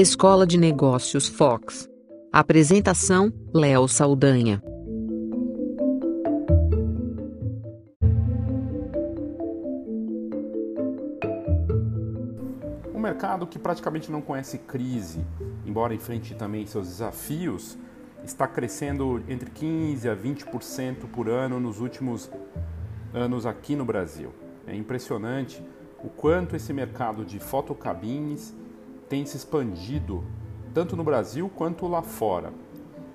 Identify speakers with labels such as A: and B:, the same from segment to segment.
A: Escola de Negócios Fox. Apresentação: Léo Saldanha.
B: Um mercado que praticamente não conhece crise, embora enfrente também seus desafios, está crescendo entre 15 a 20% por ano nos últimos anos aqui no Brasil. É impressionante o quanto esse mercado de fotocabines tem se expandido tanto no Brasil quanto lá fora.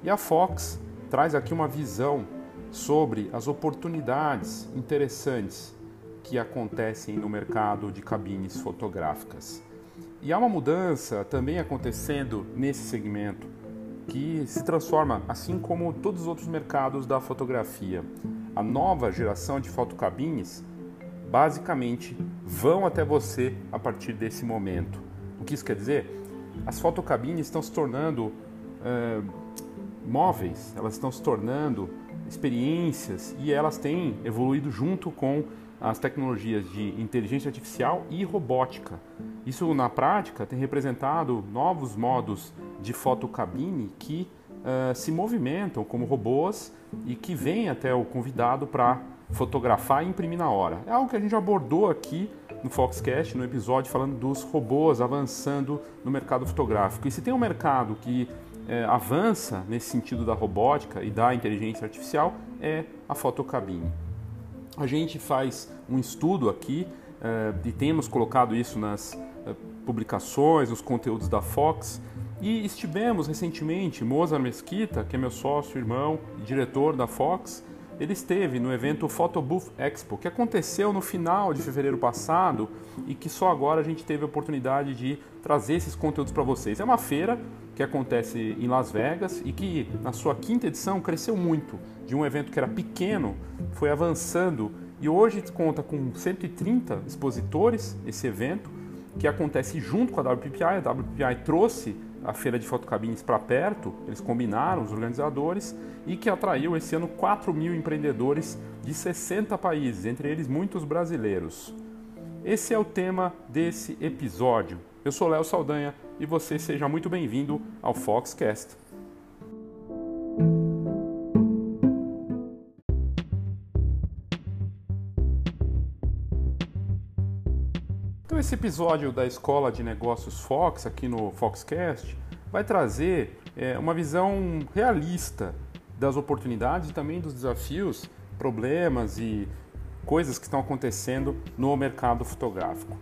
B: E a Fox traz aqui uma visão sobre as oportunidades interessantes que acontecem no mercado de cabines fotográficas. E há uma mudança também acontecendo nesse segmento que se transforma, assim como todos os outros mercados da fotografia. A nova geração de fotocabines basicamente vão até você a partir desse momento. O que isso quer dizer? As fotocabines estão se tornando é, móveis, elas estão se tornando experiências e elas têm evoluído junto com as tecnologias de inteligência artificial e robótica. Isso na prática tem representado novos modos de fotocabine que uh, se movimentam como robôs e que vêm até o convidado para fotografar e imprimir na hora. É algo que a gente abordou aqui no Foxcast, no episódio falando dos robôs avançando no mercado fotográfico. E se tem um mercado que é, avança nesse sentido da robótica e da inteligência artificial, é a fotocabine. A gente faz um estudo aqui é, e temos colocado isso nas é, publicações, nos conteúdos da Fox. E estivemos recentemente, Mozart Mesquita, que é meu sócio, irmão e diretor da Fox, ele esteve no evento Photobooth Expo, que aconteceu no final de fevereiro passado e que só agora a gente teve a oportunidade de trazer esses conteúdos para vocês. É uma feira que acontece em Las Vegas e que na sua quinta edição cresceu muito. De um evento que era pequeno, foi avançando e hoje conta com 130 expositores esse evento, que acontece junto com a WPPI. A WPPI trouxe a feira de fotocabines para perto, eles combinaram, os organizadores, e que atraiu esse ano 4 mil empreendedores de 60 países, entre eles muitos brasileiros. Esse é o tema desse episódio. Eu sou Léo Saldanha e você seja muito bem-vindo ao Foxcast. Esse episódio da Escola de Negócios Fox, aqui no Foxcast, vai trazer é, uma visão realista das oportunidades e também dos desafios, problemas e coisas que estão acontecendo no mercado fotográfico.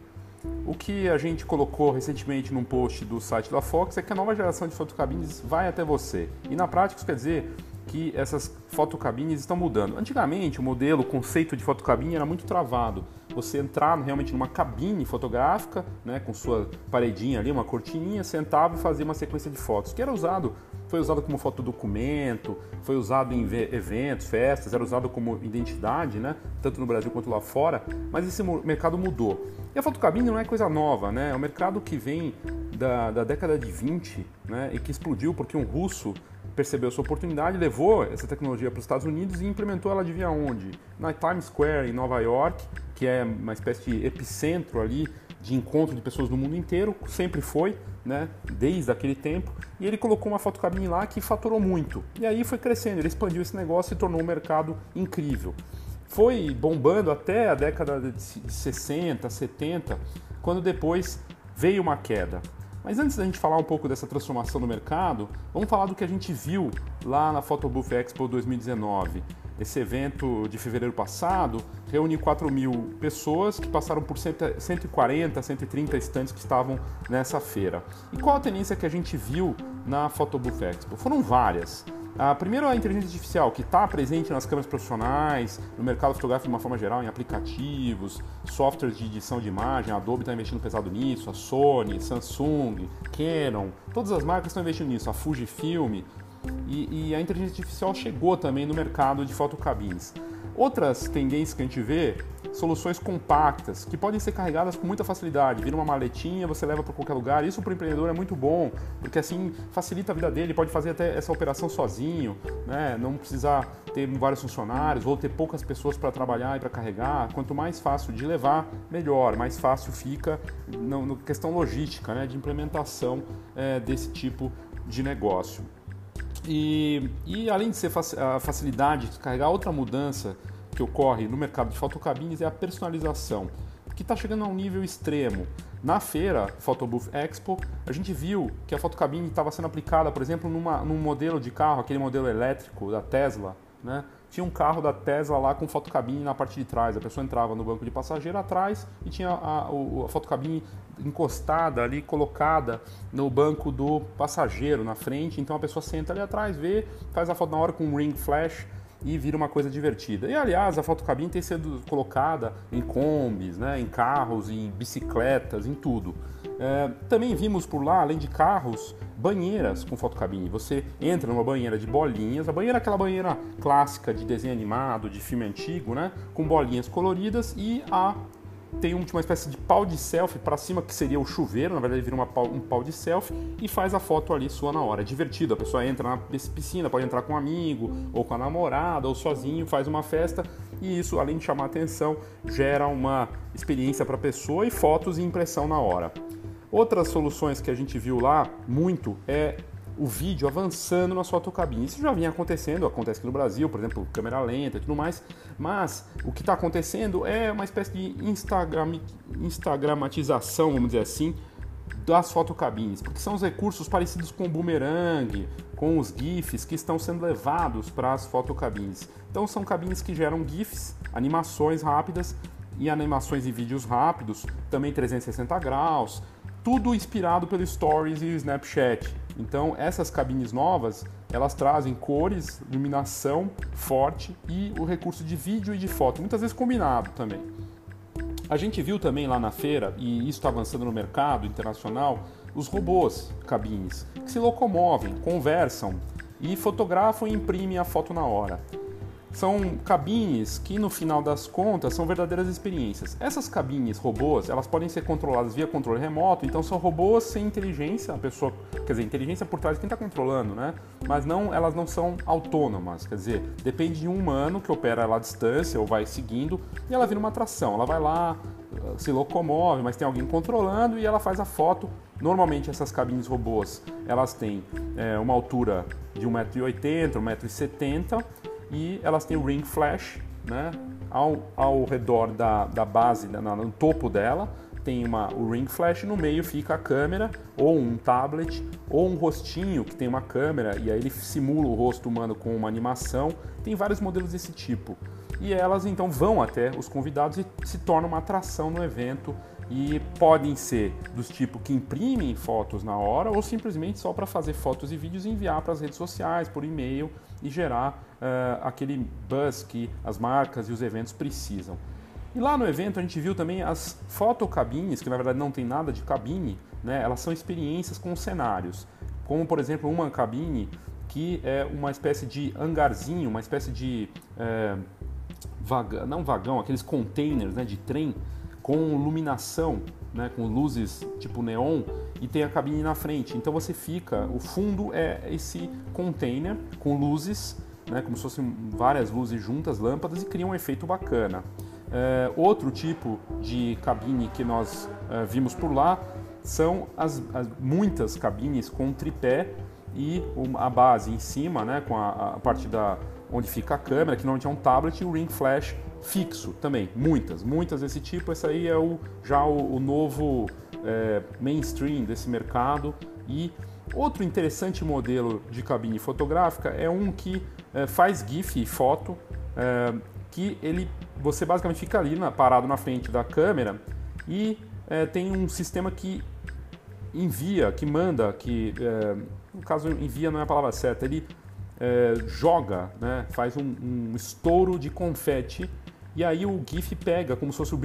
B: O que a gente colocou recentemente num post do site da Fox é que a nova geração de fotocabines vai até você. E na prática isso quer dizer que essas fotocabines estão mudando. Antigamente, o modelo, o conceito de fotocabine era muito travado. Você entrar realmente numa cabine fotográfica, né, com sua paredinha ali, uma cortininha, sentava e fazia uma sequência de fotos, que era usado, foi usado como fotodocumento, foi usado em eventos, festas, era usado como identidade, né, tanto no Brasil quanto lá fora, mas esse mercado mudou. E a fotocabine não é coisa nova, né, é um mercado que vem da, da década de 20, né, e que explodiu porque um russo percebeu sua oportunidade, levou essa tecnologia para os Estados Unidos e implementou ela de via onde? Na Times Square, em Nova York, que é uma espécie de epicentro ali de encontro de pessoas do mundo inteiro, sempre foi, né, desde aquele tempo, e ele colocou uma fotocabine lá que faturou muito. E aí foi crescendo, ele expandiu esse negócio e tornou um mercado incrível. Foi bombando até a década de 60, 70, quando depois veio uma queda. Mas antes da gente falar um pouco dessa transformação no mercado, vamos falar do que a gente viu lá na Photobooth Expo 2019. Esse evento de fevereiro passado reuniu 4 mil pessoas que passaram por 140, 130 estantes que estavam nessa feira. E qual a tendência que a gente viu na Photobooth Expo? Foram várias. A primeira é a inteligência artificial, que está presente nas câmeras profissionais, no mercado fotográfico de uma forma geral, em aplicativos, softwares de edição de imagem, a Adobe está investindo pesado nisso, a Sony, Samsung, Canon, todas as marcas estão investindo nisso, a Fujifilm, e, e a inteligência artificial chegou também no mercado de fotocabines. Outras tendências que a gente vê soluções compactas que podem ser carregadas com muita facilidade. Vira uma maletinha, você leva para qualquer lugar. Isso para o empreendedor é muito bom, porque assim facilita a vida dele. Pode fazer até essa operação sozinho, né? não precisar ter vários funcionários ou ter poucas pessoas para trabalhar e para carregar. Quanto mais fácil de levar, melhor. Mais fácil fica na questão logística, né? de implementação é, desse tipo de negócio. E, e além de ser a facilidade de carregar, outra mudança que ocorre no mercado de fotocabines é a personalização, que está chegando a um nível extremo. Na feira Photobooth Expo, a gente viu que a fotocabine estava sendo aplicada, por exemplo, numa, num modelo de carro, aquele modelo elétrico da Tesla, né? Tinha um carro da Tesla lá com fotocabine na parte de trás. A pessoa entrava no banco de passageiro atrás e tinha a, a, a fotocabine encostada ali, colocada no banco do passageiro na frente. Então a pessoa senta ali atrás, vê, faz a foto na hora com um ring flash e vira uma coisa divertida. E aliás, a fotocabine tem sido colocada em combis, né, em carros, em bicicletas, em tudo. É, também vimos por lá, além de carros, banheiras com fotocabine. Você entra numa banheira de bolinhas, a banheira é aquela banheira clássica de desenho animado, de filme antigo, né, com bolinhas coloridas e a tem uma espécie de pau de selfie para cima, que seria o chuveiro, na verdade vira pau, um pau de selfie e faz a foto ali sua na hora. É divertido, a pessoa entra na piscina, pode entrar com um amigo, ou com a namorada, ou sozinho, faz uma festa e isso, além de chamar atenção, gera uma experiência para a pessoa e fotos e impressão na hora. Outras soluções que a gente viu lá muito é o vídeo avançando na sua fotocabine. Isso já vinha acontecendo, acontece aqui no Brasil, por exemplo, câmera lenta e tudo mais, mas o que está acontecendo é uma espécie de Instagram, instagramatização, vamos dizer assim, das fotocabines, porque são os recursos parecidos com o boomerang, com os GIFs que estão sendo levados para as fotocabines. Então são cabines que geram GIFs, animações rápidas e animações e vídeos rápidos, também 360 graus, tudo inspirado pelo Stories e Snapchat. Então essas cabines novas elas trazem cores, iluminação forte e o recurso de vídeo e de foto, muitas vezes combinado também. A gente viu também lá na feira, e isso está avançando no mercado internacional, os robôs cabines, que se locomovem, conversam e fotografam e imprimem a foto na hora são cabines que no final das contas são verdadeiras experiências. Essas cabines robôs, elas podem ser controladas via controle remoto, então são robôs sem inteligência, a pessoa, quer dizer, inteligência por trás de quem está controlando, né? Mas não, elas não são autônomas, quer dizer, depende de um humano que opera ela à distância ou vai seguindo e ela vira uma atração. Ela vai lá, se locomove, mas tem alguém controlando e ela faz a foto. Normalmente essas cabines robôs, elas têm é, uma altura de 1,80m, 1,70m e elas têm o ring flash, né? Ao, ao redor da, da base, no topo dela, tem uma, o ring flash, no meio fica a câmera, ou um tablet, ou um rostinho que tem uma câmera, e aí ele simula o rosto humano com uma animação. Tem vários modelos desse tipo. E elas então vão até os convidados e se tornam uma atração no evento e podem ser dos tipos que imprimem fotos na hora ou simplesmente só para fazer fotos e vídeos e enviar para as redes sociais, por e-mail e gerar aquele buzz que as marcas e os eventos precisam. E lá no evento a gente viu também as fotocabines, que na verdade não tem nada de cabine, né? elas são experiências com cenários, como por exemplo uma cabine que é uma espécie de hangarzinho, uma espécie de é, vagão, não vagão, aqueles containers né, de trem com iluminação, né, com luzes tipo neon e tem a cabine na frente. Então você fica, o fundo é esse container com luzes, né, como se fossem várias luzes juntas, lâmpadas e cria um efeito bacana. É, outro tipo de cabine que nós é, vimos por lá são as, as, muitas cabines com tripé e a base em cima, né, com a, a parte da onde fica a câmera, que normalmente é um tablet, e o ring flash fixo também, muitas, muitas desse tipo. Esse aí é o, já o, o novo é, mainstream desse mercado. E outro interessante modelo de cabine fotográfica é um que é, faz GIF e foto, é, que ele, você basicamente fica ali na, parado na frente da câmera e é, tem um sistema que envia, que manda, que no caso envia não é a palavra certa, ele joga, né, faz um, um, estouro de confete e aí o GIF pega como se fosse o,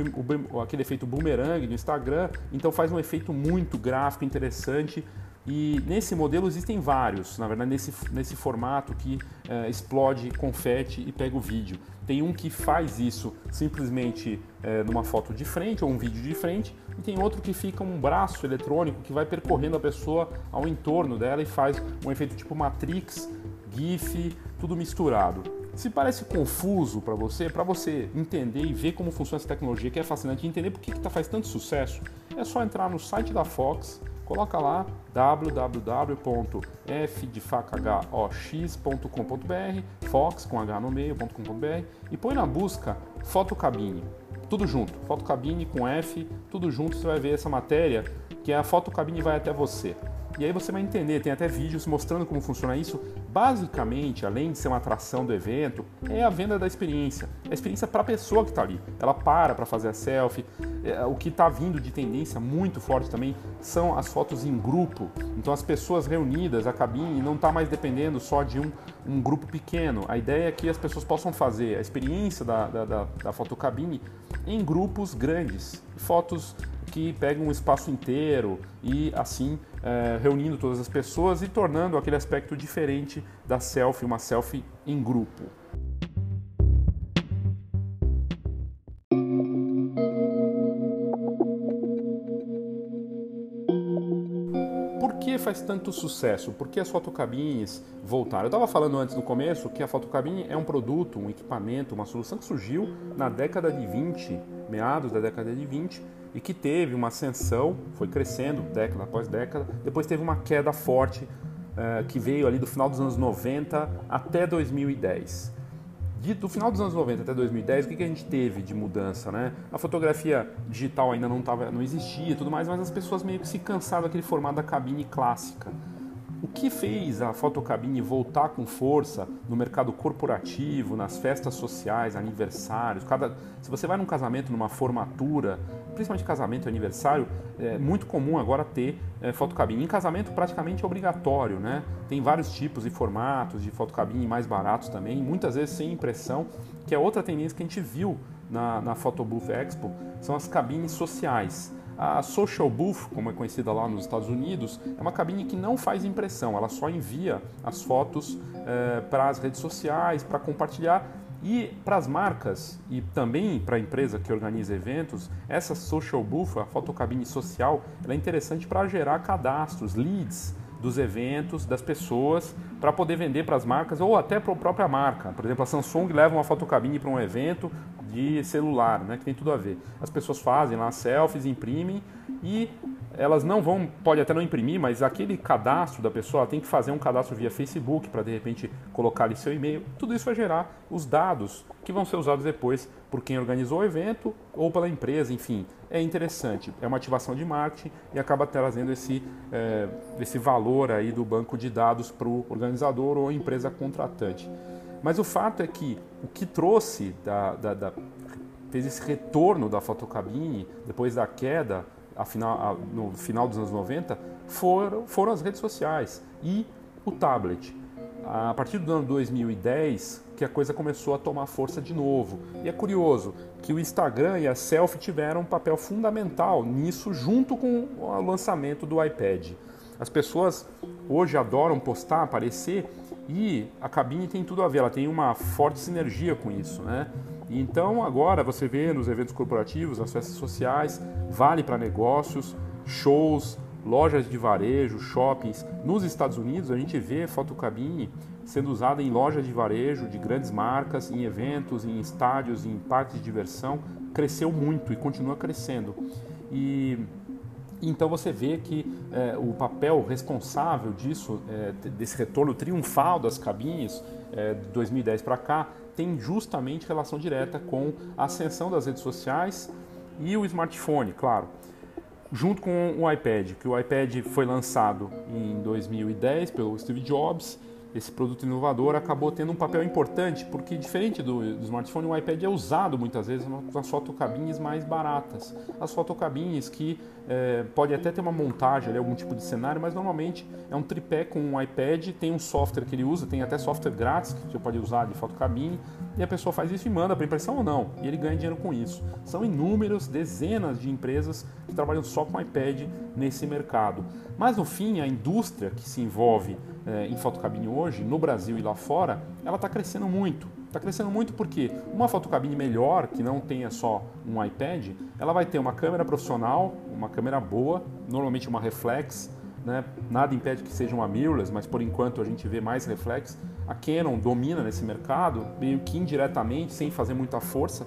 B: o, aquele efeito boomerang no Instagram, então faz um efeito muito gráfico, interessante E nesse modelo existem vários, na verdade, nesse, nesse formato que é, explode confete e pega o vídeo. Tem um que faz isso simplesmente é, numa foto de frente ou um vídeo de frente, e tem outro que fica um braço eletrônico que vai percorrendo a pessoa ao entorno dela e faz um efeito tipo Matrix, GIF, tudo misturado. Se parece confuso para você, para você entender e ver como funciona essa tecnologia, que é fascinante, entender por que, que tá, faz tanto sucesso, é só entrar no site da Fox, coloca lá www.fdefacahox.com.br, fox com h no meio.com.br e põe na busca fotocabine. Tudo junto, fotocabine com F, tudo junto, você vai ver essa matéria que a fotocabine vai até você. E aí você vai entender, tem até vídeos mostrando como funciona isso. Basicamente, além de ser uma atração do evento, é a venda da experiência. A experiência para a pessoa que está ali. Ela para para fazer a selfie. É, o que está vindo de tendência muito forte também são as fotos em grupo. Então as pessoas reunidas, a cabine não está mais dependendo só de um, um grupo pequeno. A ideia é que as pessoas possam fazer a experiência da, da, da, da fotocabine em grupos grandes. Fotos que pegam um espaço inteiro e assim é, reunindo todas as pessoas e tornando aquele aspecto diferente da selfie, uma selfie em grupo. Por que faz tanto sucesso? Por que as fotocabines voltaram? Eu estava falando antes no começo que a fotocabine é um produto, um equipamento, uma solução que surgiu na década de 20, meados da década de 20, e que teve uma ascensão, foi crescendo década após década, depois teve uma queda forte uh, que veio ali do final dos anos 90 até 2010. De, do final dos anos 90 até 2010, o que, que a gente teve de mudança? Né? A fotografia digital ainda não, tava, não existia e tudo mais, mas as pessoas meio que se cansaram daquele formato da cabine clássica. O que fez a fotocabine voltar com força no mercado corporativo, nas festas sociais, aniversários? Cada, se você vai num casamento, numa formatura, principalmente casamento e aniversário, é muito comum agora ter é, fotocabine. Em casamento praticamente é obrigatório, né? Tem vários tipos e formatos de fotocabine mais baratos também, muitas vezes sem impressão, que é outra tendência que a gente viu na, na Photobooth Expo, são as cabines sociais. A Social Booth, como é conhecida lá nos Estados Unidos, é uma cabine que não faz impressão, ela só envia as fotos é, para as redes sociais, para compartilhar. E para as marcas e também para a empresa que organiza eventos, essa Social Booth, a fotocabine social, é interessante para gerar cadastros, leads dos eventos, das pessoas, para poder vender para as marcas ou até para a própria marca. Por exemplo, a Samsung leva uma fotocabine para um evento, de celular, né, que tem tudo a ver. As pessoas fazem lá selfies, imprimem e elas não vão, pode até não imprimir, mas aquele cadastro da pessoa tem que fazer um cadastro via Facebook para de repente colocar ali seu e-mail. Tudo isso vai gerar os dados que vão ser usados depois por quem organizou o evento ou pela empresa, enfim. É interessante, é uma ativação de marketing e acaba trazendo esse, é, esse valor aí do banco de dados para o organizador ou empresa contratante. Mas o fato é que o que trouxe, da, da, da, fez esse retorno da fotocabine depois da queda final, no final dos anos 90 foram, foram as redes sociais e o tablet. A partir do ano 2010 que a coisa começou a tomar força de novo. E é curioso que o Instagram e a selfie tiveram um papel fundamental nisso junto com o lançamento do iPad. As pessoas hoje adoram postar, aparecer e a cabine tem tudo a ver, ela tem uma forte sinergia com isso, né? Então agora você vê nos eventos corporativos, nas festas sociais, vale para negócios, shows, lojas de varejo, shoppings. Nos Estados Unidos a gente vê fotocabine sendo usada em lojas de varejo de grandes marcas, em eventos, em estádios, em parques de diversão, cresceu muito e continua crescendo. E então você vê que é, o papel responsável disso, é, desse retorno triunfal das cabines é, de 2010 para cá, tem justamente relação direta com a ascensão das redes sociais e o smartphone, claro. Junto com o iPad, que o iPad foi lançado em 2010 pelo Steve Jobs esse produto inovador acabou tendo um papel importante, porque diferente do, do smartphone, o iPad é usado muitas vezes nas fotocabines mais baratas. As fotocabines que é, pode até ter uma montagem, ali, algum tipo de cenário, mas normalmente é um tripé com um iPad, tem um software que ele usa, tem até software grátis que você pode usar de fotocabine, e a pessoa faz isso e manda para impressão ou não, e ele ganha dinheiro com isso. São inúmeras, dezenas de empresas que trabalham só com iPad nesse mercado. Mas no fim, a indústria que se envolve é, em fotocabine hoje, no Brasil e lá fora, ela está crescendo muito. Está crescendo muito porque uma fotocabine melhor, que não tenha só um iPad, ela vai ter uma câmera profissional, uma câmera boa, normalmente uma reflex, né? Nada impede que seja uma mirrorless, mas por enquanto a gente vê mais reflex. A Canon domina nesse mercado, meio que indiretamente, sem fazer muita força.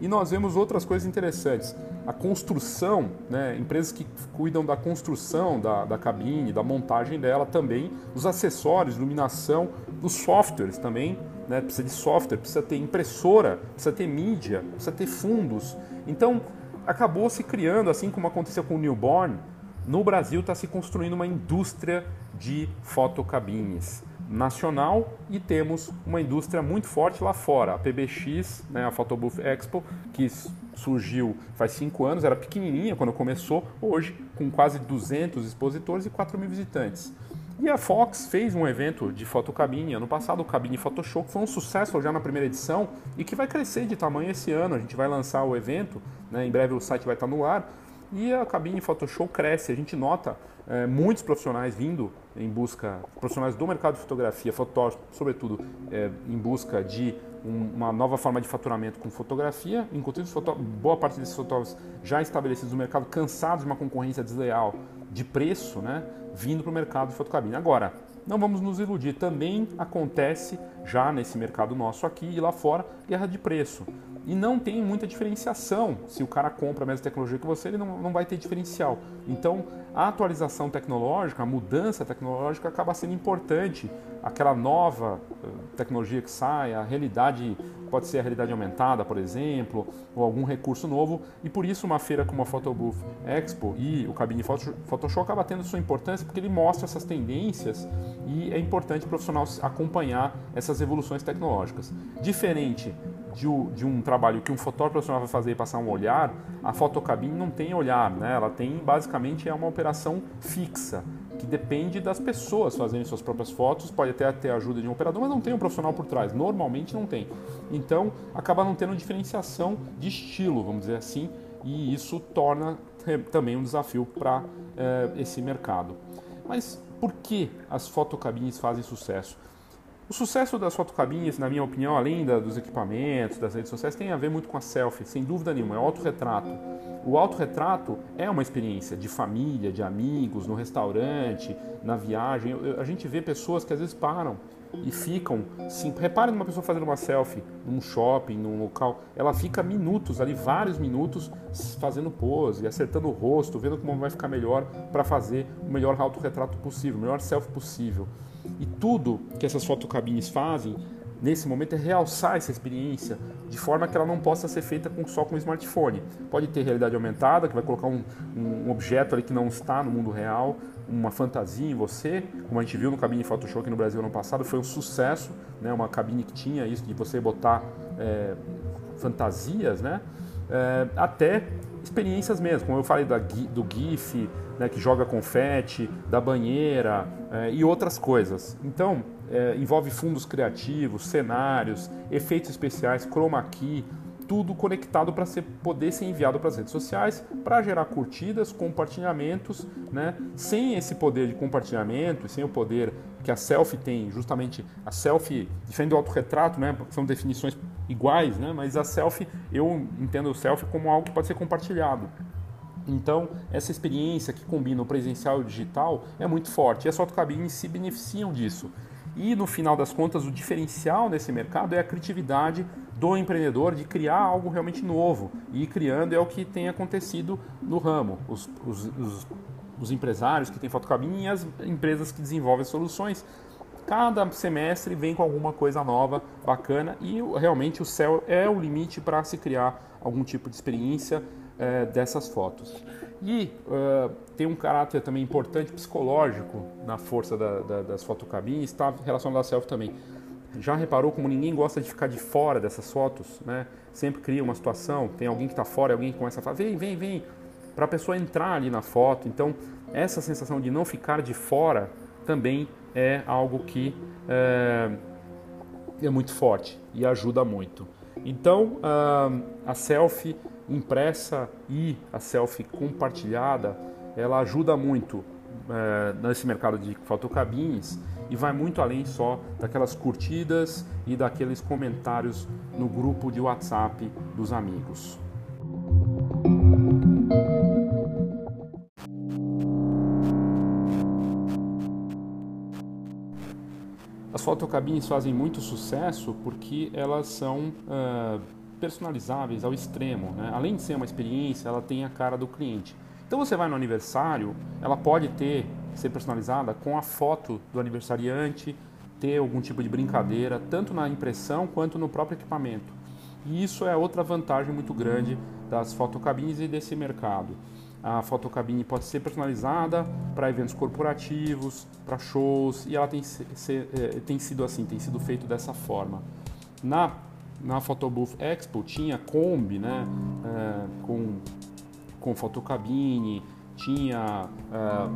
B: E nós vemos outras coisas interessantes. A construção, né? empresas que cuidam da construção da, da cabine, da montagem dela também, os acessórios, iluminação, os softwares também. Né? Precisa de software, precisa ter impressora, precisa ter mídia, precisa ter fundos. Então, acabou se criando, assim como aconteceu com o Newborn, no Brasil está se construindo uma indústria de fotocabines nacional e temos uma indústria muito forte lá fora. A PBX, né, a Photobooth Expo, que surgiu faz cinco anos, era pequenininha quando começou, hoje com quase 200 expositores e 4 mil visitantes. E a Fox fez um evento de fotocabine ano passado, o Cabine Photoshop, que foi um sucesso já na primeira edição e que vai crescer de tamanho esse ano. A gente vai lançar o evento, né, em breve o site vai estar no ar e a cabine Photoshop cresce. A gente nota é, muitos profissionais vindo em busca, profissionais do mercado de fotografia, fotógrafos, sobretudo é, em busca de um, uma nova forma de faturamento com fotografia, enquanto boa parte desses fotógrafos já estabelecidos no mercado, cansados de uma concorrência desleal de preço, né, vindo para o mercado de fotocabine. Agora, não vamos nos iludir, também acontece já nesse mercado nosso aqui e lá fora guerra de preço e não tem muita diferenciação. Se o cara compra a mesma tecnologia que você, ele não, não vai ter diferencial. Então, a atualização tecnológica, a mudança tecnológica acaba sendo importante. Aquela nova eh, tecnologia que sai, a realidade, pode ser a realidade aumentada, por exemplo, ou algum recurso novo. E por isso uma feira como a Photobooth Expo e o Cabine Photoshop acaba tendo sua importância porque ele mostra essas tendências e é importante o profissional acompanhar essas evoluções tecnológicas. Diferente de, de, um trabalho que um fotógrafo profissional vai fazer e passar um olhar, a fotocabine não tem olhar, né? ela tem basicamente é uma operação fixa, que depende das pessoas fazerem suas próprias fotos, pode até ter a ajuda de um operador, mas não tem um profissional por trás, normalmente não tem. Então acaba não tendo diferenciação de estilo, vamos dizer assim, e isso torna também um desafio para eh, esse mercado. Mas por que as fotocabines fazem sucesso? O sucesso das fotocabines, na minha opinião, além da, dos equipamentos, das redes sociais, tem a ver muito com a selfie, sem dúvida nenhuma, é o autorretrato. O autorretrato é uma experiência de família, de amigos, no restaurante, na viagem. A gente vê pessoas que às vezes param e ficam. Sim, reparem numa pessoa fazendo uma selfie num shopping, num local. Ela fica minutos ali, vários minutos, fazendo pose, acertando o rosto, vendo como vai ficar melhor para fazer o melhor autorretrato possível, o melhor selfie possível. E tudo que essas fotocabines fazem nesse momento é realçar essa experiência de forma que ela não possa ser feita com, só com o smartphone. Pode ter realidade aumentada, que vai colocar um, um, objeto ali que não está no mundo real, uma fantasia em você, como a gente viu no cabine Photoshop aqui no Brasil ano passado, foi um sucesso, né? uma cabine que tinha isso de você botar é, fantasias, né? É, até experiências mesmo, como eu falei da, do GIF, né, que joga confete, da banheira é, e outras coisas. Então, é, envolve fundos criativos, cenários, efeitos especiais, chroma key, tudo conectado para poder ser enviado para as redes sociais, para gerar curtidas, compartilhamentos, né? Sem esse poder de compartilhamento, sem o poder que a selfie tem, justamente a selfie, diferente do autorretrato, né? São definições iguais, né? Mas a selfie, eu entendo o selfie como algo que pode ser compartilhado. Então, essa experiência que combina o presencial e o digital é muito forte. E as fotocabines se beneficiam disso. E no final das contas, o diferencial nesse mercado é a criatividade do empreendedor de criar algo realmente novo. E criando é o que tem acontecido no ramo. Os, os, os, os empresários que têm fotocabine e as empresas que desenvolvem soluções. Cada semestre vem com alguma coisa nova, bacana, e realmente o céu é o limite para se criar algum tipo de experiência é, dessas fotos. E uh, tem um caráter também importante psicológico na força da, da, das fotocabines, está relacionado à selfie também. Já reparou como ninguém gosta de ficar de fora dessas fotos, né? Sempre cria uma situação, tem alguém que está fora, alguém que começa a falar, vem, vem, vem, para a pessoa entrar ali na foto. Então, essa sensação de não ficar de fora também é algo que é, é muito forte e ajuda muito. Então, a selfie impressa e a selfie compartilhada, ela ajuda muito é, nesse mercado de fotocabines e vai muito além só daquelas curtidas e daqueles comentários no grupo de WhatsApp dos amigos. As fotocabines fazem muito sucesso porque elas são uh, personalizáveis ao extremo. Né? Além de ser uma experiência, ela tem a cara do cliente. Então você vai no aniversário, ela pode ter ser personalizada com a foto do aniversariante, ter algum tipo de brincadeira, tanto na impressão quanto no próprio equipamento. E isso é outra vantagem muito grande das fotocabines e desse mercado. A fotocabine pode ser personalizada para eventos corporativos, para shows, e ela tem, ser, é, tem sido assim, tem sido feito dessa forma. Na, na Photobooth Expo tinha Kombi, né, é, com, com fotocabine, tinha é,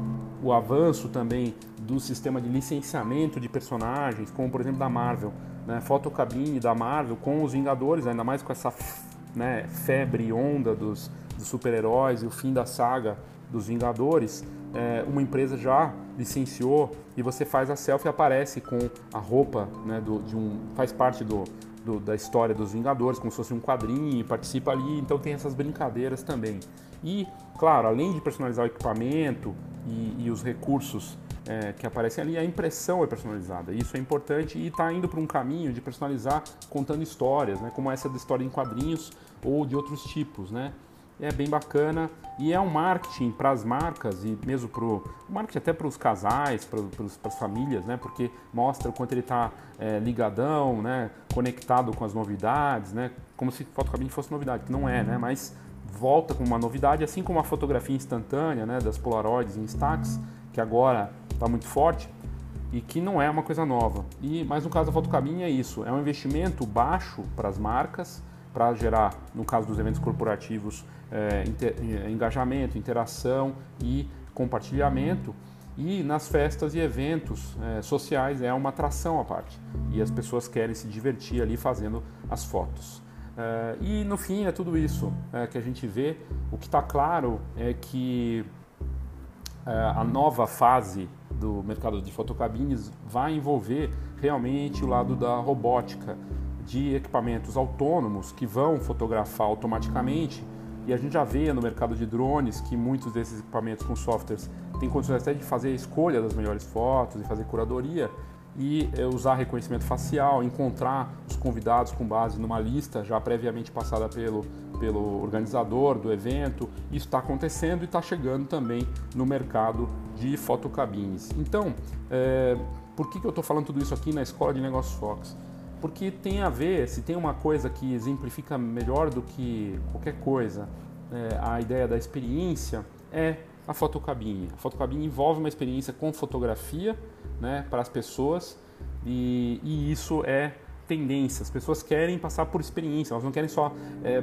B: o avanço também do sistema de licenciamento de personagens, como por exemplo da Marvel, né, fotocabine da Marvel com os Vingadores, ainda mais com essa né, febre onda dos, dos super-heróis e o fim da saga dos Vingadores, é, uma empresa já licenciou e você faz a selfie e aparece com a roupa né, do, de um faz parte do, do, da história dos Vingadores, como se fosse um quadrinho, participa ali, então tem essas brincadeiras também. E, claro, além de personalizar o equipamento e, e os recursos é, que aparecem ali, a impressão é personalizada. Isso é importante e está indo para um caminho de personalizar contando histórias, né, como essa da história em quadrinhos ou de outros tipos, né? É bem bacana e é um marketing para as marcas e mesmo para o marketing até para os casais, para as famílias, né? Porque mostra o quanto ele está é, ligadão, né? Conectado com as novidades, né? Como se fotocabine fosse novidade, que não é, né? Mas volta com uma novidade, assim como a fotografia instantânea, né? Das Polaroids em Instax, que agora está muito forte e que não é uma coisa nova. E mas no caso da fotocabine é isso, é um investimento baixo para as marcas para gerar, no caso dos eventos corporativos, é, inter, é, engajamento, interação e compartilhamento. E nas festas e eventos é, sociais é uma atração à parte. E as pessoas querem se divertir ali fazendo as fotos. É, e no fim é tudo isso é, que a gente vê. O que está claro é que é, a nova fase do mercado de fotocabines vai envolver realmente o lado da robótica, de equipamentos autônomos que vão fotografar automaticamente. E a gente já vê no mercado de drones que muitos desses equipamentos com softwares têm condições até de fazer a escolha das melhores fotos e fazer curadoria e é, usar reconhecimento facial, encontrar os convidados com base numa lista já previamente passada pelo, pelo organizador do evento. Isso está acontecendo e está chegando também no mercado de fotocabines. Então, é, por que, que eu estou falando tudo isso aqui na Escola de Negócios Fox? Porque tem a ver, se tem uma coisa que exemplifica melhor do que qualquer coisa, é, a ideia da experiência é a fotocabine. A fotocabine envolve uma experiência com fotografia né, para as pessoas e, e, isso é tendência. As pessoas querem passar por experiência, elas não querem só. É, é,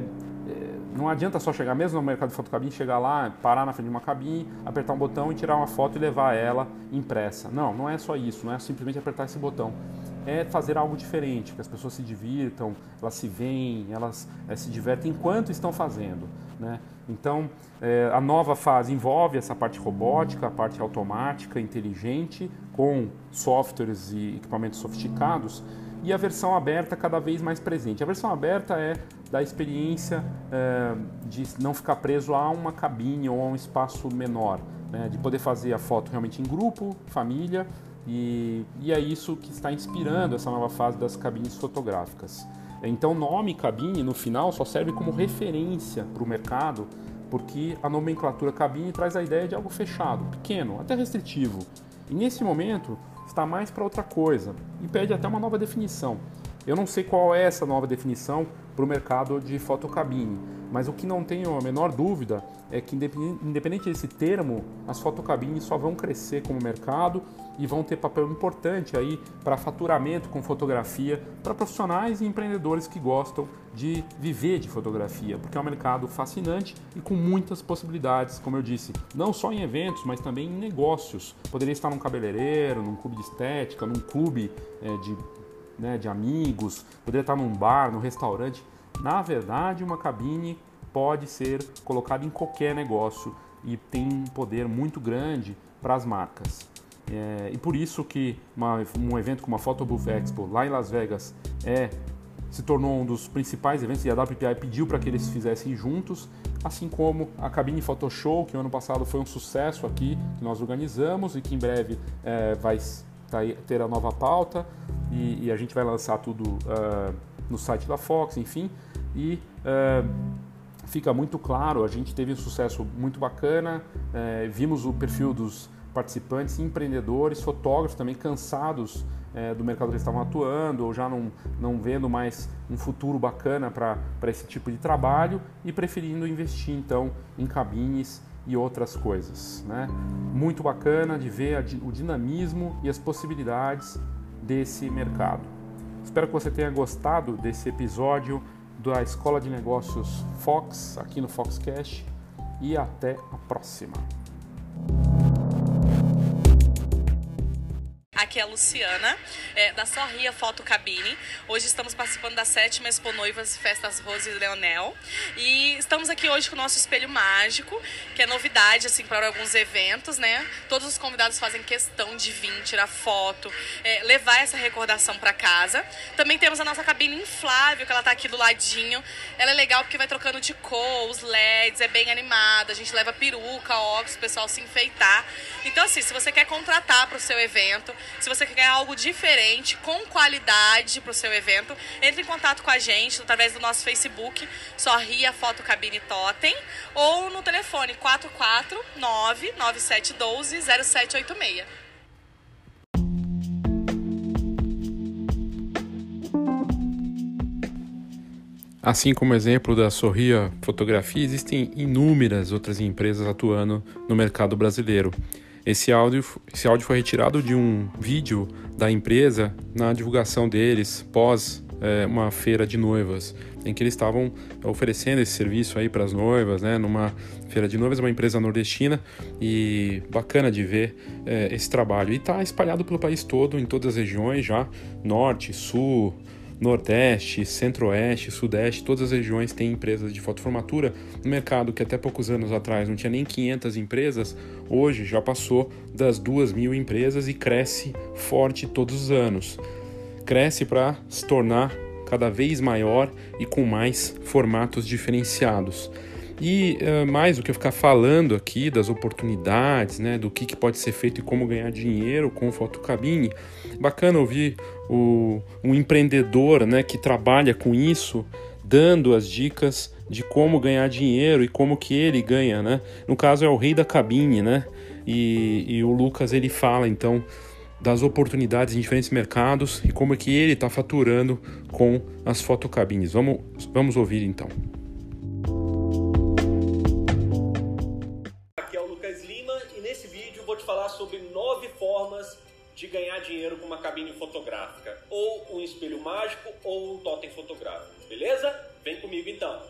B: não adianta só chegar, mesmo no mercado de fotocabine, chegar lá, parar na frente de uma cabine, apertar um botão e tirar uma foto e levar ela impressa. Não, não é só isso, não é simplesmente apertar esse botão. É fazer algo diferente, que as pessoas se divirtam, elas se veem, elas é, se divertem enquanto estão fazendo. Né? Então, é, a nova fase envolve essa parte robótica, a parte automática, inteligente, com softwares e equipamentos sofisticados, e a versão aberta cada vez mais presente. A versão aberta é da experiência é, de não ficar preso a uma cabine ou a um espaço menor, né? de poder fazer a foto realmente em grupo, família, e, e é isso que está inspirando essa nova fase das cabines fotográficas. Então, nome cabine no final só serve como referência para o mercado, porque a nomenclatura cabine traz a ideia de algo fechado, pequeno, até restritivo. E nesse momento está mais para outra coisa e pede até uma nova definição. Eu não sei qual é essa nova definição para o mercado de fotocabine, mas o que não tenho a menor dúvida é que, independente desse termo, as fotocabines só vão crescer como mercado e vão ter papel importante aí para faturamento com fotografia para profissionais e empreendedores que gostam de viver de fotografia, porque é um mercado fascinante e com muitas possibilidades, como eu disse, não só em eventos, mas também em negócios. Poderia estar num cabeleireiro, num clube de estética, num clube é, de né, de amigos, poderia estar num bar, num restaurante. Na verdade, uma cabine pode ser colocada em qualquer negócio e tem um poder muito grande para as marcas. É, e por isso que uma, um evento como a Photobooth Expo lá em Las Vegas é se tornou um dos principais eventos e a WPI pediu para que eles fizessem juntos, assim como a cabine Photoshop, que no ano passado foi um sucesso aqui, que nós organizamos e que em breve é, vai ter a nova pauta e, e, a gente vai lançar tudo uh, no site da Fox, enfim, e uh, fica muito claro, a gente teve um sucesso muito bacana, uh, vimos o perfil dos participantes, empreendedores, fotógrafos também cansados é, do mercado que eles estavam atuando ou já não, não vendo mais um futuro bacana para esse tipo de trabalho e preferindo investir então em cabines e outras coisas. Né? Muito bacana de ver a, o dinamismo e as possibilidades desse mercado. Espero que você tenha gostado desse episódio da Escola de Negócios Fox aqui no Foxcast e até a próxima.
C: Aqui é a Luciana, é, da Sorria Foto Cabine. Hoje estamos participando da sétima Expo Noivas Festas Rose e Leonel. E estamos aqui hoje com o nosso espelho mágico, que é novidade assim para alguns eventos, né? Todos os convidados fazem questão de vir, tirar foto, é, levar essa recordação para casa. Também temos a nossa cabine inflável, que ela tá aqui do ladinho. Ela é legal porque vai trocando de cor, os LEDs, é bem animada. A gente leva peruca, óculos, o pessoal se enfeitar. Então, assim, se você quer contratar para o seu evento, se você quer algo diferente, com qualidade para o seu evento, entre em contato com a gente através do nosso Facebook, Sorria Foto Cabine Totem, ou no telefone 449 9712 0786.
B: Assim como exemplo da Sorria Fotografia, existem inúmeras outras empresas atuando no mercado brasileiro. Esse áudio, esse áudio foi retirado de um vídeo da empresa na divulgação deles pós é, uma feira de noivas, em que eles estavam oferecendo esse serviço aí para as noivas, né? Numa feira de noivas, uma empresa nordestina e bacana de ver é, esse trabalho. E está espalhado pelo país todo, em todas as regiões já, norte, sul, Nordeste, Centro-Oeste, Sudeste, todas as regiões têm empresas de fotoformatura. No mercado que até poucos anos atrás não tinha nem 500 empresas, hoje já passou das 2 mil empresas e cresce forte todos os anos. Cresce para se tornar cada vez maior e com mais formatos diferenciados. E uh, mais do que eu ficar falando aqui das oportunidades, né, do que, que pode ser feito e como ganhar dinheiro com fotocabine, bacana ouvir o, um empreendedor né, que trabalha com isso, dando as dicas de como ganhar dinheiro e como que ele ganha, né? No caso é o rei da cabine, né? E, e o Lucas ele fala então das oportunidades em diferentes mercados e como é que ele está faturando com as fotocabines. Vamos, vamos ouvir então.
D: De ganhar dinheiro com uma cabine fotográfica, ou um espelho mágico ou um totem fotográfico, beleza? Vem comigo então.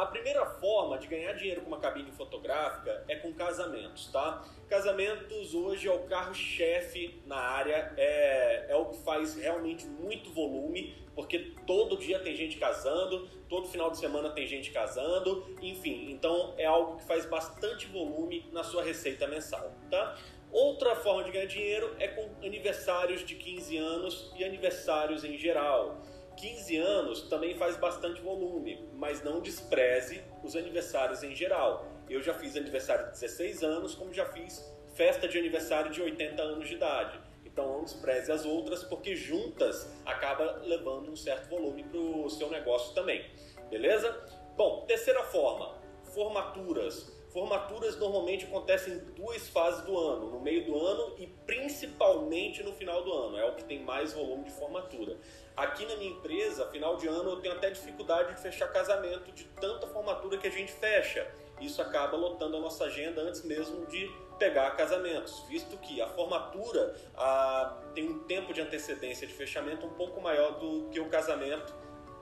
D: A primeira forma de ganhar dinheiro com uma cabine fotográfica é com casamentos, tá? Casamentos hoje é o carro-chefe na área, é, é o que faz realmente muito volume, porque todo dia tem gente casando, todo final de semana tem gente casando, enfim, então é algo que faz bastante volume na sua receita mensal, tá? Outra forma de ganhar dinheiro é com aniversários de 15 anos e aniversários em geral. 15 anos também faz bastante volume, mas não despreze os aniversários em geral. Eu já fiz aniversário de 16 anos, como já fiz festa de aniversário de 80 anos de idade. Então não despreze as outras, porque juntas acaba levando um certo volume para o seu negócio também. Beleza? Bom, terceira forma, formaturas. Formaturas normalmente acontecem em duas fases do ano, no meio do ano e principalmente no final do ano. É o que tem mais volume de formatura. Aqui na minha empresa, final de ano, eu tenho até dificuldade de fechar casamento de tanta formatura que a gente fecha. Isso acaba lotando a nossa agenda antes mesmo de pegar casamentos, visto que a formatura ah, tem um tempo de antecedência de fechamento um pouco maior do que o casamento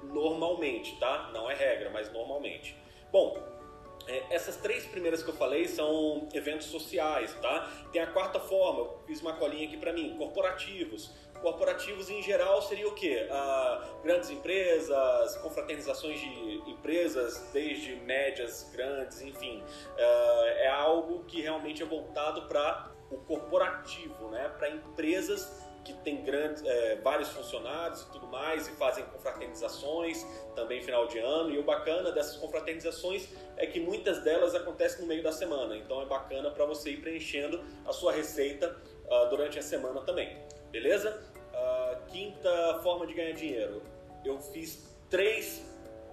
D: normalmente, tá? Não é regra, mas normalmente. Bom, é, essas três primeiras que eu falei são eventos sociais, tá? Tem a quarta forma, eu fiz uma colinha aqui para mim, corporativos. Corporativos em geral seria o quê? Ah, grandes empresas, confraternizações de empresas, desde médias, grandes, enfim. Ah, é algo que realmente é voltado para o corporativo, né? Para empresas que tem grandes, é, vários funcionários e tudo mais, e fazem confraternizações também final de ano. E o bacana dessas confraternizações é que muitas delas acontecem no meio da semana, então é bacana para você ir preenchendo a sua receita uh, durante a semana também, beleza? Uh, quinta forma de ganhar dinheiro. Eu fiz três